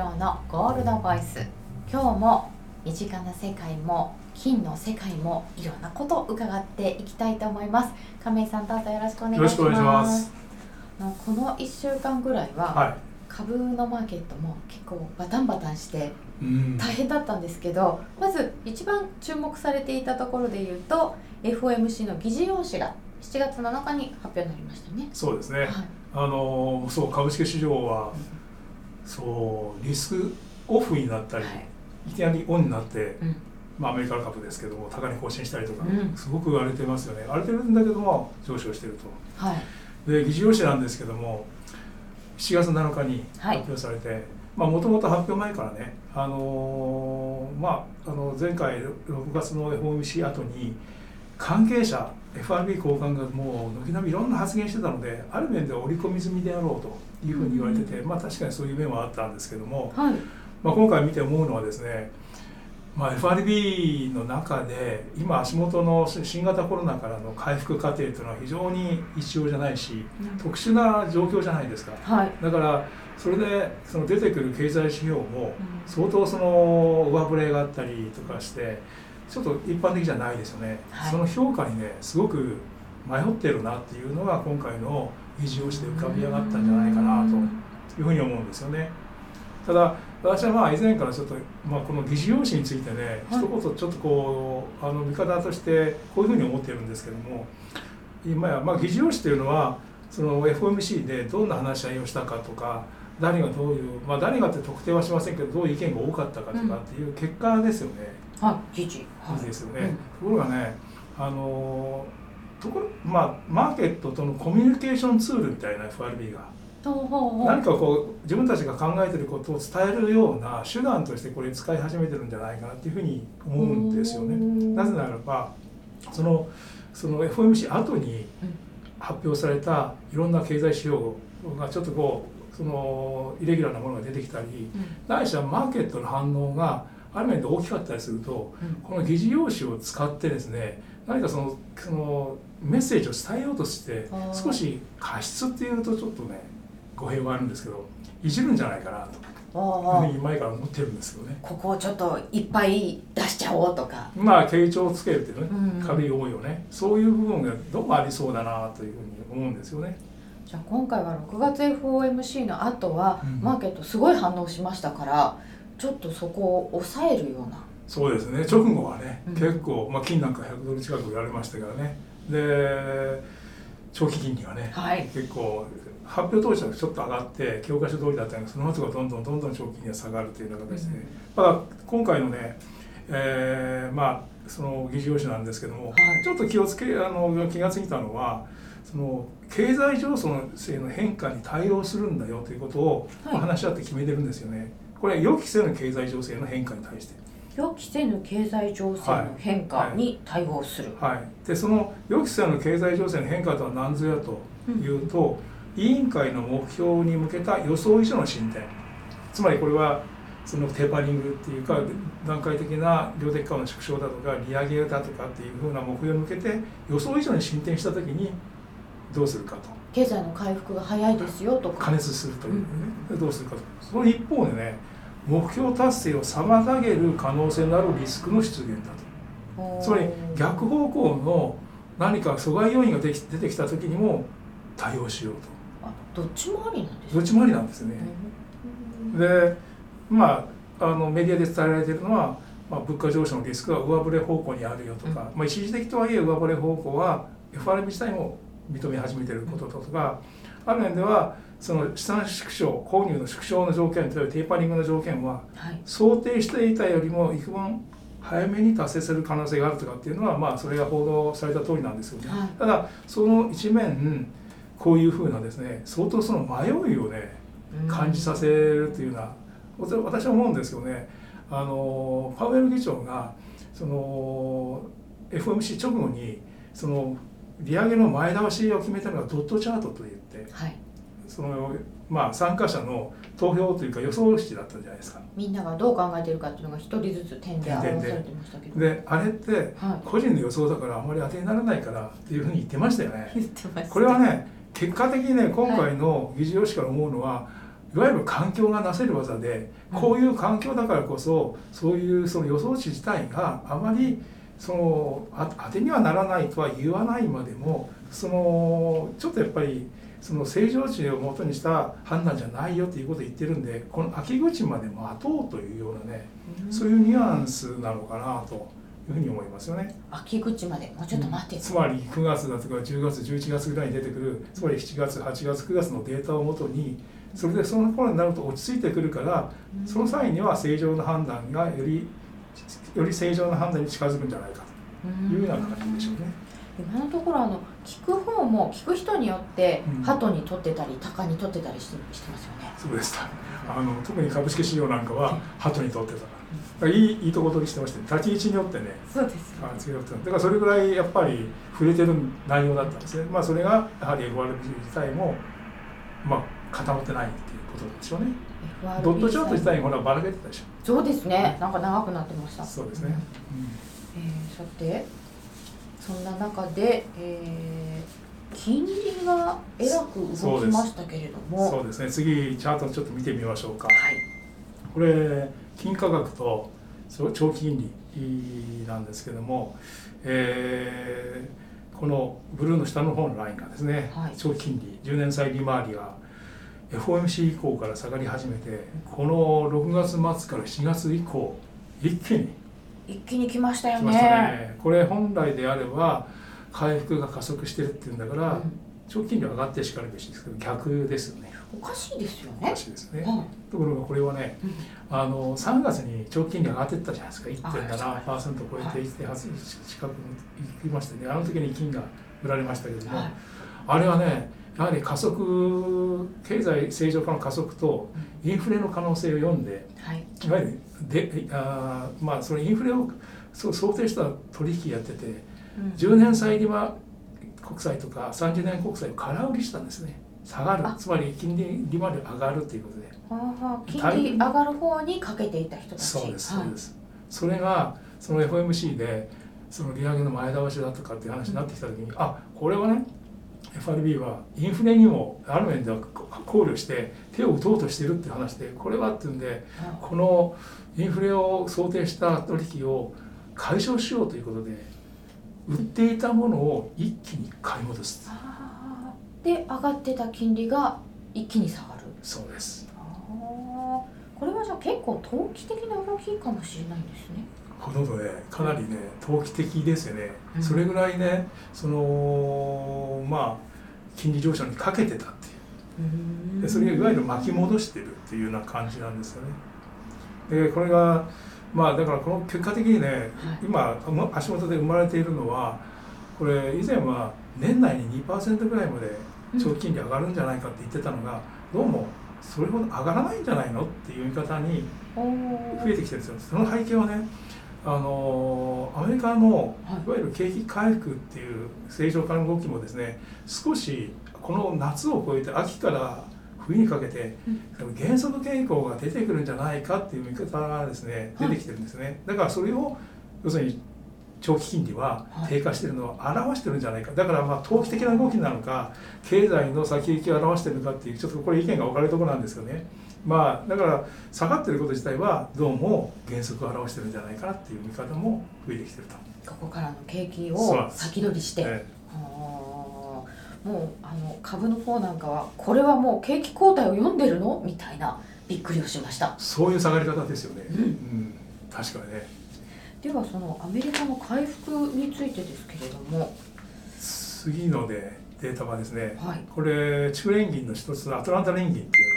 郎のゴールドボイス。今日も身近な世界も金の世界もいろんなことを伺っていきたいと思います。亀井さんどうぞよろしくお願いします。この1週間ぐらいは、は株のマーケットも結構バタンバタンしてい。うん。大変だったんですけどまず一番注目されていたところで言うと FOMC の議事要旨が7月7日に発表になりましたね。そうですね。はい。あのそう株式市場はそうリスクオフになったり、はい。い、きなりオンになって、うん。まあアメリカ株ですけども高値更新したりとか、うん。すごく荒れてますよね。荒れてるんだけども上昇してると。はい。で議事要旨なんですけども7月7日に発表されて、まあもともと発表前からね、あのーまああの前回6月の FOMC 後に関係者 FRB 高官がもう軒並みいろんな発言してたのである面では織り込み済みであろうというふうに言われてて、まあ確かにそういう面はあったんですけども、はい。まあ、今回見て思うのはですね、まあ、FRB の中で今足元の新型コロナからの回復過程というのは非常に一様じゃないし特殊な状況じゃないですか。はい。だからそれでその出てくる経済指標も相当その上振れがあったりとかしてちょっと一般的じゃないですよね、はい。その評価にねすごく迷ってるなっていうのが今回の議事要旨で浮かび上がったんじゃないかなというふうに思うんですよね。ただ私はまあ以前からちょっと、まあ、この議事要旨についてね、はい。一言ちょっとこうあの見方としてこういうふうに思ってるんですけども今や、まあ、議事要旨というのはその FOMC でどんな話し合いをしたかとか誰がどういう、まあ、誰がって特定はしませんけどどういう意見が多かったかとかっていう結果ですよね。はい議事はい。ですよね、うんところがねあのところまあマーケットとのコミュニケーションツールみたいな FRB が。何かこう自分たちが考えてることを伝えるような手段としてこれ使い始めてるんじゃないかなっていうふうに思うんですよね。うん。なぜならばそのその FOMC 後にうん。発表されたいろんな経済指標がちょっとこうそのイレギュラーなものが出てきたりうん。ないしはマーケットの反応がある面で大きかったりするとうん。この議事要旨を使ってですね何かそのそのメッセージを伝えようとして少し過失っていうとちょっとね語弊はあるんですけどいじるんじゃないかなとうふうに前から思ってるんですけどね。ここをちょっといっぱい出しちゃおうとか。まあ傾聴をつけるっていうねうん軽い思いをねそういう部分がどうもありそうだなというふうに思うんですよね。じゃあ今回は6月 FOMC の後はうん。マーケットすごい反応しましたからちょっとそこを抑えるような。そうですね。直後はね、うん。結構、まあ、金なんか100ドル近く売られましたからねで長期金利がね、はい。結構発表当時はちょっと上がって教科書通りだったのがその後がどんどんどんどん長期金利が下がるという形で、うん。ただ今回のね、えーまあその議事要旨なんですけども、はい。ちょっと気をつけあの気がついたのはその経済情勢の変化に対応するんだよということを、話し合って決めてるんですよね。これ予期せぬ経済情勢の変化に対して。予期せぬ経済情勢の変化に対応する、はい、でその予期せぬ経済情勢の変化とは何ぞやというと、委員会の目標に向けた予想以上の進展。つまりこれはそのテーパリングっていうか段階的な量的緩和の縮小だとか利上げだとかっていうふうな目標に向けて予想以上に進展した時にどうするかと。経済の回復が早いですよとか。加熱するというね、でどうするかと。その一方でね目標達成を妨げる可能性のあるリスクの出現だと。つまり逆方向の何か阻害要因ができ出てきた時にも対応しようあどっちもありなんですとどっちもありなんですね。でまああのメディアで伝えられているのは、まあ、物価上昇のリスクが上振れ方向にあるよとか、まあ、一時的とはいえ上振れ方向は FRB 自体も認め始めていることとか、ある面ではその資産縮小購入の縮小の条件というテーパリングの条件ははい。想定していたよりも幾分早めに達成する可能性があるとかっていうのはまあそれが報道された通りなんですよね、はい。ただその一面こういうふうなですね相当その迷いをね感じさせるというような私は思うんですよね。あのパウエル議長がその FOMC 直後にその利上げの前倒しを決めたのがドットチャートといってはいそのまあ参加者の投票というか予想式だったじゃないですか。みんながどう考えてるかっていうのが一人ずつ点で表されてましたけど。であれってはい。個人の予想だからあまり当てにならないからっていうふうに言ってましたよね。言ってました。これはね結果的にね今回の議事要旨から思うのは、い。わゆる環境がなせる技でこういう環境だからこそそういうその予想値自体があまりその当てにはならないとは言わないまでもそのちょっとやっぱりその正常値をもとにした判断じゃないよということを言ってるんでこの秋口まで待とうというようなね、そういうニュアンスなのかなというふうに思いますよね。秋口までもうちょっと待って、うん、つまり9月だとか10月11月ぐらいに出てくるつまり7月8月9月のデータをもとにそれでその頃になると落ち着いてくるからその際には正常な判断がよりより正常な判断に近づくんじゃないかというような感じでしょうね。今のところあの聞く方も聞く人によって鳩にとってたり鷹にとってたりしてしてますよね。そうですあの特に株式市場なんかは鳩にとってた。いいいいとこ取りしてまして、立ち位置によってね。そうですあ違うだからそれぐらいやっぱり触れてる内容だったんですね。まあそれがやはり FRB 自体もまあ固まってないっていうことでしょうね。ドットチャート自体にほらばらけてたでしょ。そうですね。なんか長くなってました。そうですね、うん、えー、さてそんな中で、えー、金利がえらく動きましたけれども。そうです。ね。次チャートちょっと見てみましょうか、はい、これ金価格と長期金利なんですけども、えー、このブルーの下の方のラインがですね、はい、長期金利10年債利回りが FOMC 以降から下がり始めてこの6月末から7月以降一気に一気に来ましたよね、ね、これ本来であれば回復が加速してるっていうんだから、うん、長期金利上がってしかるべしですけど逆ですよね。おかしいですよね。おかしいですね、うん、ところがこれはね、うん、あの3月に長期金利上がってったじゃないですか。1.7%超えて1.8近くいきましてね。あの時に金が売られましたけれども、はい、あれはねやはり加速経済正常化の加速とインフレの可能性を読んで、はい、いわゆるであまあそのインフレをそう想定した取引やってて、うん、10年債利は国債とか30年国債を空売りしたんですね。下がる。つまり金利利回り上がるということで。金利上がる方にかけていた人たち。そうですそうです、はい、それがその FOMC でその利上げの前倒しだとかっていう話になってきた時に、うん、あこれはね FRB はインフレにもある面では考慮して手を打とうとしてるっていう話でこれはっていうんでこのインフレを想定した取引を解消しようということで売っていたものを一気に買い戻すで上がってた金利が一気に下がる。そうです。これはじゃあ結構投機的な動きかもしれないんですね。ほとんどねかなりね投機的ですよね、うん、それぐらいねそのまあ金利上昇にかけてたっていう。でそれがいわゆる巻き戻してるっていうような感じなんですよねでこれがまあだからこの結果的にね、はい、今足元で生まれているのはこれ以前は年内に2%ぐらいまで長期金利上がるんじゃないかって言ってたのが、どうもそれほど上がらないんじゃないの？っていう見方に増えてきてるんですよ。その背景はねあのアメリカのい。わゆる景気回復っていう正常化の動きもですね少しこの夏を超えて秋から冬にかけて、減速傾向が出てくるんじゃないかっていう見方がですね出てきてるんですね、だからそれを要するに長期金利は低下しているのを表してるんじゃないかだからまあ投機的な動きなのか経済の先行きを表してるのかっていうちょっとこれ意見が分かれるところなんですよね。まあだから下がってること自体はどうも減速を表してるんじゃないかなっていう見方も増えてきてると。ここからの景気を先取りして。ええ、もうあの株の方なんかはこれはもう景気後退を読んでるの？みたいなびっくりをしました。そういう下がり方ですよね、うん、うん、確かにね。ではそのアメリカの回復についてですけれども。次のでデータはですね、はい、これ中連銀の一つアトランタ連銀っていう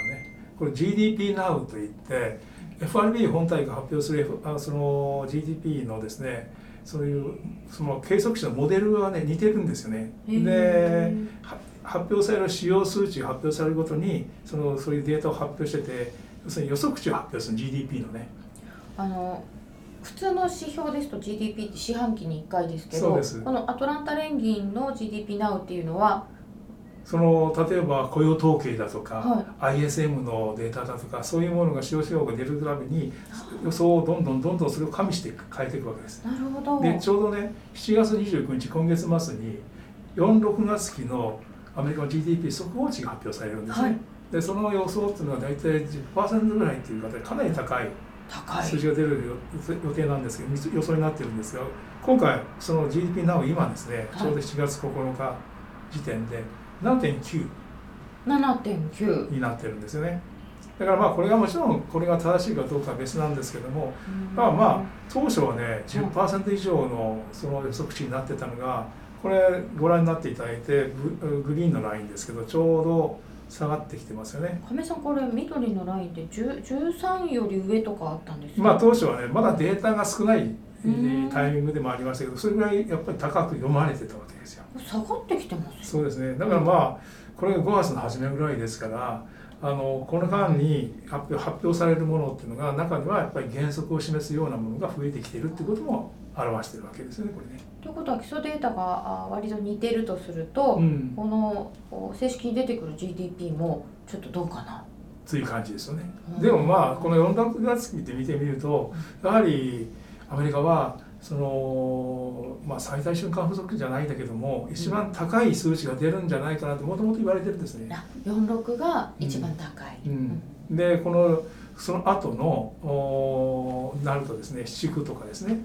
これ GDP Now といって FRB 本体が発表する、F、あその GDP のですねそういうその計測値のモデルはね似てるんですよね。で発表される主要数値が発表されるごとにそのそういうデータを発表してて要するに予測値を発表する GDP のね。あの普通の指標ですと GDP って四半期に1回ですけどこのアトランタ連銀の GDP Now っていうのはその例えば雇用統計だとか、はい、ISM のデータだとかそういうものが使用指標が出るために予想をどんどんどんどんそれを加味して変えていくわけです。なるほど。でちょうどね7月29日今月末に46月期のアメリカの GDP 速報値が発表されるんですね。はい、でその予想っていうのは大体10%ぐらいっていう方でかなり高い数字が出る予定なんですけど予想になってるんですが今回その GDP なお今ですね、ちょうど7月9日時点で7.9 7.9になってるんですよね。だからまあこれがもちろんこれが正しいかどうかは別なんですけども、まあまあ当初はね10%以上のその予測値になってたのがこれご覧になっていただいてグリーンのラインですけどちょうど下がってきてますよね。亀さんこれ緑のラインで13より上とかあったんですまあ当初はねまだデータが少ないタイミングでもありましたけどそれぐらいやっぱり高く読まれてたわけですよ。下がってきてますそうですね。だからまあこれが5月の初めぐらいですからあのこの間に発表発表されるものっていうのが中にはやっぱり原則を示すようなものが増えてきているっていうことも表してるわけですよねこれね。ということは基礎データが割と似てるとすると、うん、この正式に出てくる GDP もちょっとどうかな。という感じですよね。うん、でもまあこの4段月見て見てみるとやはりアメリカはその、まあ、最大瞬間風速じゃないんだけども一番高い数値が出るんじゃないかなともともと言われてるんですね。46が一番高い、うん。うん、でこのその後のなるとですね7区とかですね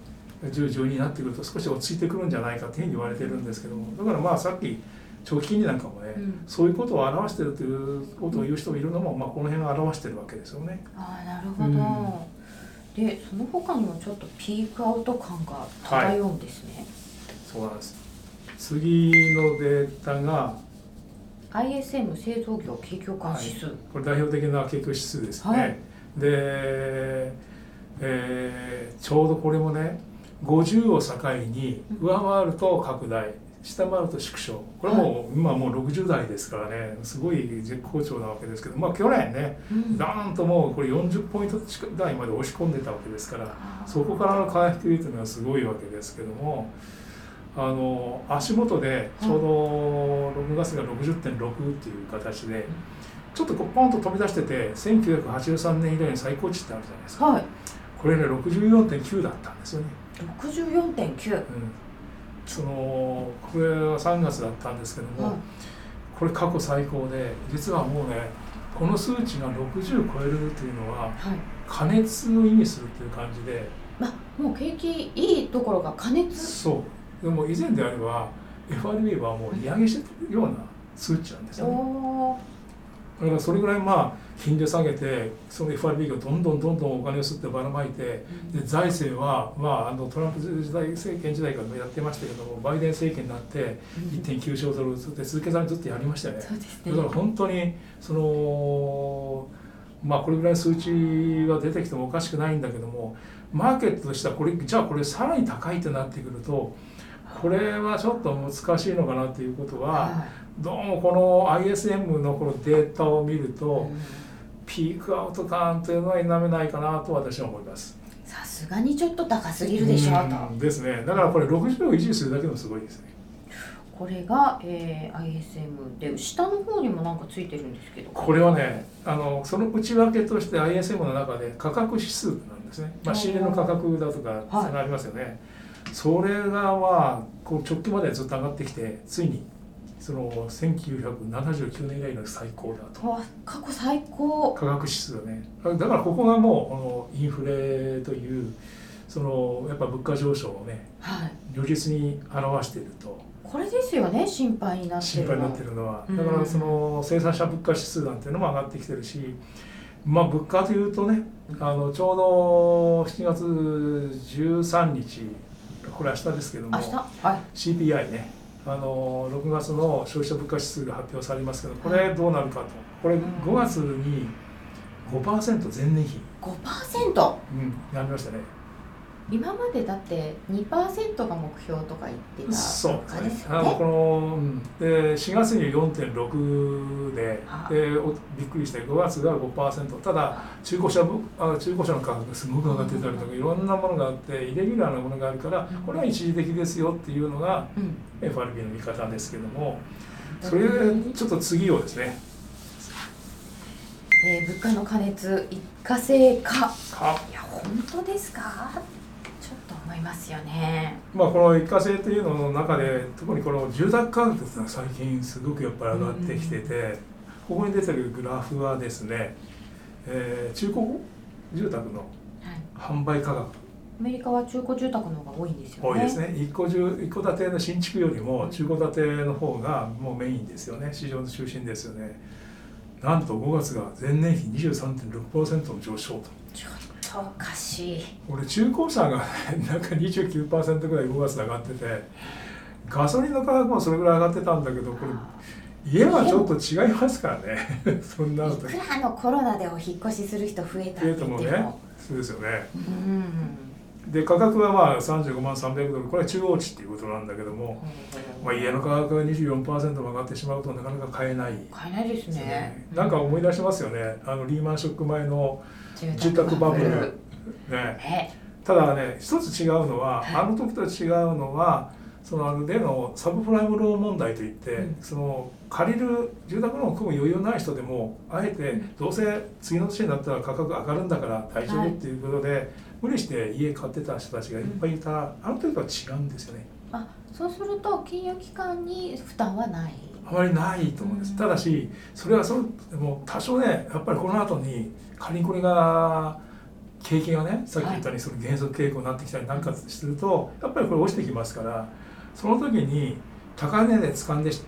10、12になってくると少し落ち着いてくるんじゃないかっていうふうに言われてるんですけども。だからまあさっき長期金利なんかもね、うん、そういうことを表してるということを言う人もいるのも、まあ、この辺が表してるわけですよね。あなるほど、うん、でその他にもちょっとピークアウト感が漂うんですね、はい、そうなんです。次のデータが ISM 製造業景況感指数、はい、これ代表的な景況指数ですね、はい、で、えー、ちょうどこれもね50を境に上回ると拡大下回ると縮小。これも今もう60代ですからね。すごい絶好調なわけですけど。まあ去年ね、うん、ダーンともうこれ40ポイント台まで押し込んでたわけですからそこからの回復というのはすごいわけですけどもあの足元でちょうど6月が60.6っていう形で。ちょっとこうポンと飛び出してて1983年以来の最高値ってあるじゃないですか、はい、これね64.9だったんですよね。64.9、うん、そのこれは3月だったんですけども、はい、これ過去最高で実はもうねこの数値が60超えるというのは、はい、加熱を意味するっていう感じで、まあ、もう景気いいところが加熱？そう。でも以前であれば FRB はもう利上げしてるような数値なんですよね。だからそれぐらいまあ金利下げてその FRB がどんどんどんどんお金を吸ってばらまいて、で財政は、まあ、あのトランプ時代政権時代からやってましたけどもバイデン政権になって1.9兆ドルずっと続けざるずっとやりましたよね。だから本当にそのまあこれぐらい数値が出てきてもおかしくないんだけどもマーケットとしてはこれじゃあこれさらに高いってなってくるとこれはちょっと難しいのかなっていうことは、どうもこの ISM のこのデータを見ると、ピークアウト感というのは否めないかなと私は思います。さすがにちょっと高すぎるでしょうと。ですね。だからこれ60を維持するだけでもすごいですね。これが、えー、ISM で下の方にもなんかついてるんですけど。これはねあのその内訳として ISM の中で価格指数なんですね、まあ、仕入れの価格だとか差がありますよね、はい、それがまあこう直近までずっと上がってきてついにその1979年以来の最高だと。過去最高。価格指数だね。だからここがもうインフレというそのやっぱ物価上昇をね、はい、如実に表していると。これですよね心配になってる心配になってるのは。だからその生産者物価指数なんていうのも上がってきてるしまあ物価というとねあのちょうど7月13日これ明日ですけども、はい、CPI ねあの6月の消費者物価指数が発表されますけどこれどうなるかと。これ5月に5%前年比。5%? うんなりましたね今までだって2%が目標とか言ってたそうですね。あのこの、うん、で4月に4.6ででびっくりして5月が5%ただ中古車あ中古車の価格がすごく上がってたりとかいろんなものがあってイレギュラーなものがあるからこれは一時的ですよっていうのが FRB の見方ですけどもそれちょっと次をですね。えー、物価の過熱一過性化。いや本当ですか？思いますよね。まあこの一過性というのの中で特にこの住宅価格っていうのは最近すごくやっぱり上がってきてて、ここに出てるグラフはですね、えー、中古住宅の販売価格、はいアメリカは中古住宅の方が多いんですよね。多いですね。一戸住一戸建ての新築よりも中古建ての方がもうメインですよね。市場の中心ですよね。なんと5月が前年比23.6%の上昇と。おかしい。俺中古車が、ね、なんか29%ぐらい5月上がってて、ガソリンの価格もそれぐらい上がってたんだけど、これ。家はちょっと違いますからね。そんなのいくらのコロナでお引越しする人増えたってもね。そうですよね。うんで価格はまあ35万300ドルこれは中央値っていうことなんだけども、まあ、家の価格が24%も上がってしまうとなかなか買えない、買えないですねなんか思い出しますよねあのリーマンショック前の住宅バブル。ね。ただね一つ違うのは、あの時と違うのはそのある例のサブプライムローン問題といって、うん、その借りる住宅ローンを組む余裕ない人でもあえてどうせ次の年になったら価格上がるんだから大丈夫っていうことで、はい無理して家買ってた人たちがいっぱいいた、うん、あの時とは違うんですよね。あそうすると金融機関に負担はないあまりないと思うんです、ただしそれはそのもう多少ねやっぱりこの後に仮にこれが景気がねさっき言ったようにその減速傾向になってきたりなんかするとやっぱりこれ落ちてきますからその時に高値で掴んでし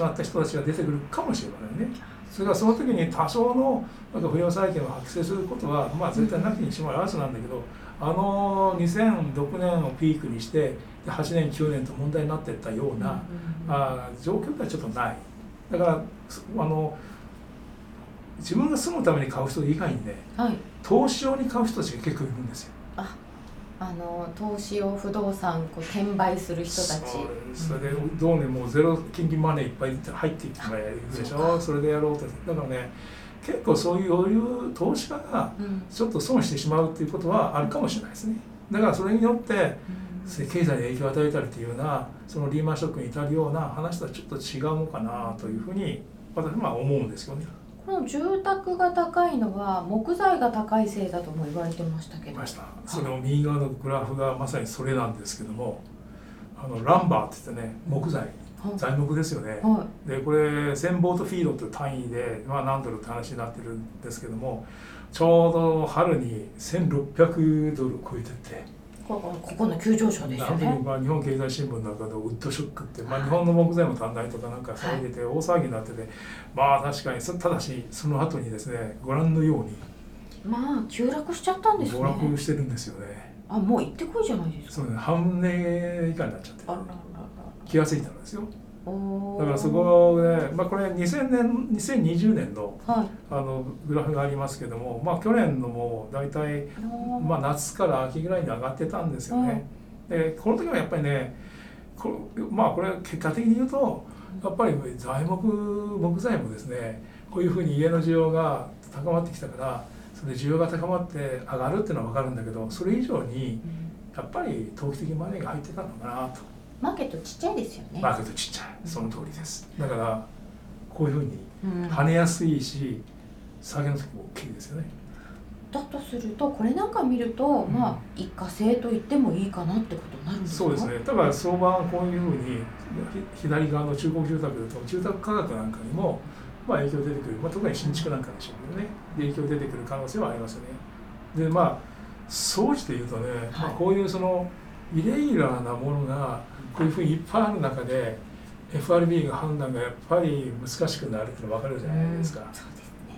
まった人たちが出てくるかもしれませんね。それからその時に多少のなんか不良債権を発生することは、まあ、絶対なきにしもあらずなんだけどあの2006年をピークにして8年9年と問題になっていったような、あ状況がちょっとない。だからあの自分が住むために買う人以外にね、はい、投資用に買う人たちが結構いるんですよ。ああの投資用不動産こう転売する人たち。それでどうねもうゼロ金利マネーいっぱい入っていっているでしょ。それでやろうと。だからね結構そういう余裕投資家がちょっと損してしまうっていうことはあるかもしれないですね。だからそれによって経済に影響を与えたりというようなそのリーマンショックに至るような話とはちょっと違うのかなというふうに私は思うんですよね。この住宅が高いのは木材が高いせいだとも言われてましたけど。その右側のグラフがまさにそれなんですけどもあのランバーって言ってね木材、材木ですよね、はい、でこれ1000ボートフィードという単位で、まあ、何ドルって話になってるんですけどもちょうど春に1600ドル超えてて。ここの急上昇ですよね。まあ、日本経済新聞の中でウッドショックって、まあ、日本の木材も足んないとかなんか騒いでて大騒ぎになってて、まあ確かにただしその後にですねご覧のようにまあ急落しちゃったんですね。暴落してるんですよね。あもう行ってこいじゃないですか。そうね半年以下になっちゃって気が付いたんですよ。だからそこで、まあ、これ2000年2020年の,、はい、あのグラフがありますけども、まあ、去年のもう大体、まあ、夏から秋ぐらいに上がってたんですよね。でこの時はやっぱりねこまあこれ結果的に言うとやっぱり材木木材もですねこういうふうに家の需要が高まってきたからそれで需要が高まって上がるっていうのは分かるんだけどそれ以上にやっぱり投機的マネーが入ってたのかなと。マーケットちっちゃいですよね。マーケットちっちゃい。その通りです。だからこういうふうに跳ねやすいし、下げの時も大きいですよね。だとするとこれなんか見ると、うん、まあ一過性と言ってもいいかなってことになるんですか？そうですね。だから相場はこういうふうに左側の中古住宅だと住宅価格なんかにもまあ影響出てくる、まあ、特に新築なんかでしょうけどね。影響出てくる可能性はありますよね。でまあ総じて言うとね、はい、まあ、こういうそのイレギュラーなものがこういうふうにいっぱいある中で FRB が判断がやっぱり難しくなるって分かるじゃないですか。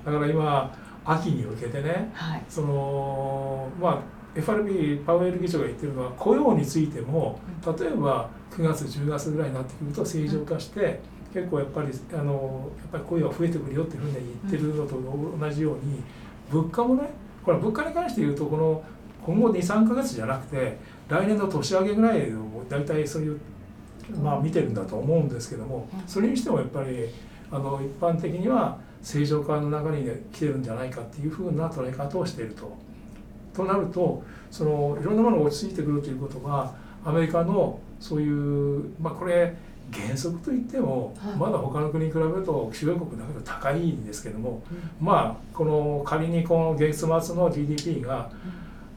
だから今秋に向けてね、はい、そのまあ FRB パウエル議長が言ってるのは雇用についても例えば9月10月ぐらいになってくると正常化して、結構やっぱりあのやっぱり雇用が増えてくるよっていうふうに言ってるのと同じように物価もねこれ物価に関して言うとこの今後23か月じゃなくて来年の年明けぐらいを大体そういうまあ見てるんだと思うんですけどもそれにしてもやっぱりあの一般的には正常化の流れに来てるんじゃないかっていうふうな捉え方をしていると。となるとそのいろんなものが落ち着いてくるということはアメリカのそういうまあこれ原則といっても、まだ他の国に比べると主要国だけど高いんですけども、まあこの仮にこの月末の GDP が、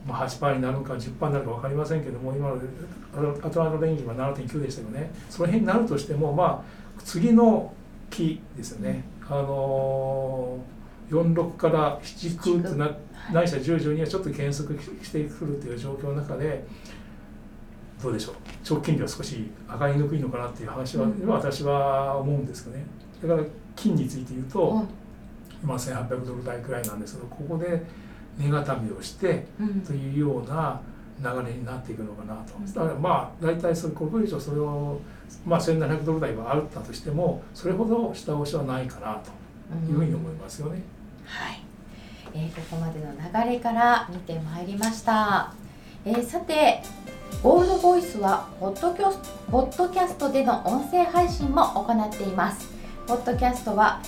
まあ、8%になるか10%になるか分かりませんけども今のアトランタ連銀は7.9でしたよね。その辺になるとしてもまあ次の期ですよね。あの46から7区ってな、ないしは10、12はちょっと減速してくるという状況の中でどうでしょう？長期金利は少し上がりにくいのかなっていう話は、うん、私は思うんですよね。だから金について言うと、うん、今1800ドル台くらいなんですけどここで値固めをしてというような流れになっていくのかなと、うん、だからまあ大体それこれ以上それを、まあ、1700ドル台はあったとしてもそれほど下押しはないかなというふうに思いますよね。はい、えー、ここまでの流れから見てまいりました。えー、さてゴールドボイスはポッドキャスポッドキャストでの音声配信も行っています。ポッドキャストは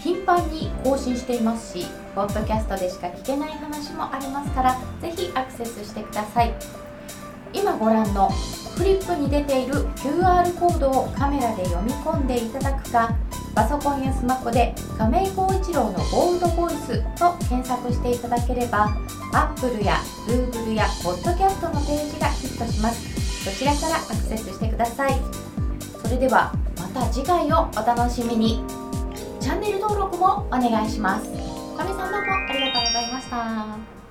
頻繁に更新していますし、ポッドキャストでしか聞けない話もありますから、ぜひアクセスしてください。今ご覧のフリップに出ている QR コードをカメラで読み込んでいただくか、パソコンやスマホで亀井光一郎のゴールドボイスと検索していただければ、Apple や Google や Podcast のページがヒットします。そちらからアクセスしてください。それではまた次回をお楽しみに。チャンネル登録もお願いします。かみさんどうもありがとうございました。